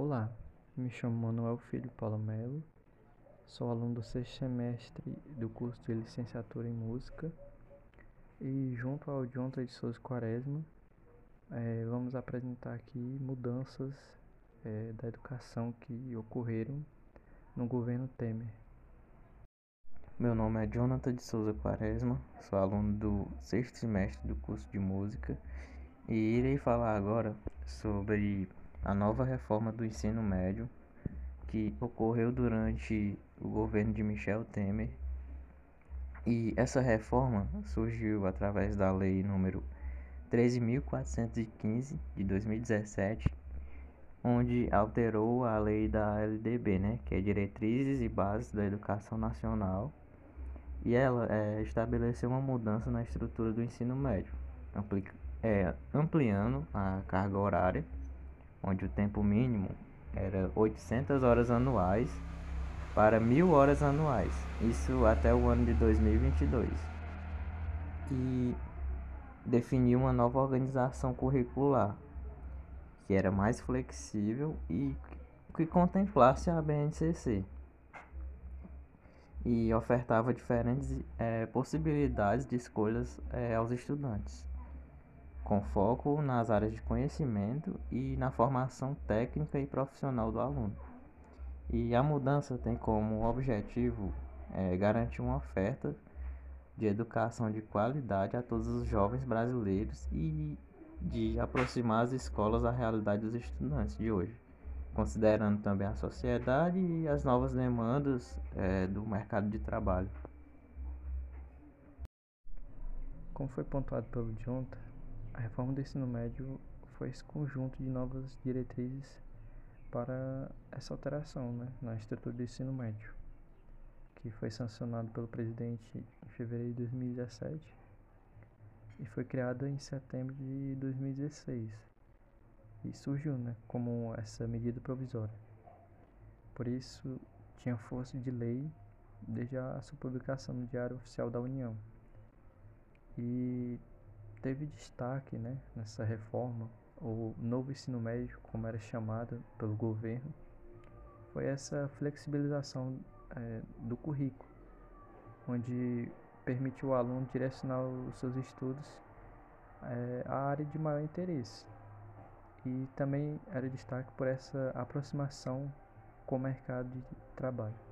Olá, me chamo Manuel Filho Paula Melo, sou aluno do sexto semestre do curso de licenciatura em música e junto ao Jonathan de Souza Quaresma é, vamos apresentar aqui mudanças é, da educação que ocorreram no governo Temer. Meu nome é Jonathan de Souza Quaresma, sou aluno do sexto semestre do curso de música e irei falar agora sobre a nova reforma do ensino médio que ocorreu durante o governo de Michel Temer. E essa reforma surgiu através da lei número 13.415 de 2017, onde alterou a lei da LDB, né, que é Diretrizes e Bases da Educação Nacional, e ela é, estabeleceu uma mudança na estrutura do ensino médio, ampli é, ampliando a carga horária onde o tempo mínimo era 800 horas anuais para 1000 horas anuais, isso até o ano de 2022. E definiu uma nova organização curricular, que era mais flexível e que contemplasse a BNCC e ofertava diferentes é, possibilidades de escolhas é, aos estudantes com foco nas áreas de conhecimento e na formação técnica e profissional do aluno. E a mudança tem como objetivo é, garantir uma oferta de educação de qualidade a todos os jovens brasileiros e de aproximar as escolas à realidade dos estudantes de hoje, considerando também a sociedade e as novas demandas é, do mercado de trabalho. Como foi pontuado pelo Jonathan, a reforma do ensino médio foi esse conjunto de novas diretrizes para essa alteração né, na estrutura do ensino médio, que foi sancionado pelo presidente em fevereiro de 2017 e foi criada em setembro de 2016 e surgiu né, como essa medida provisória. Por isso, tinha força de lei desde a sua publicação no Diário Oficial da União. E teve destaque né, nessa reforma, o novo ensino médio, como era chamado pelo governo, foi essa flexibilização é, do currículo, onde permitiu ao aluno direcionar os seus estudos é, à área de maior interesse. E também era destaque por essa aproximação com o mercado de trabalho.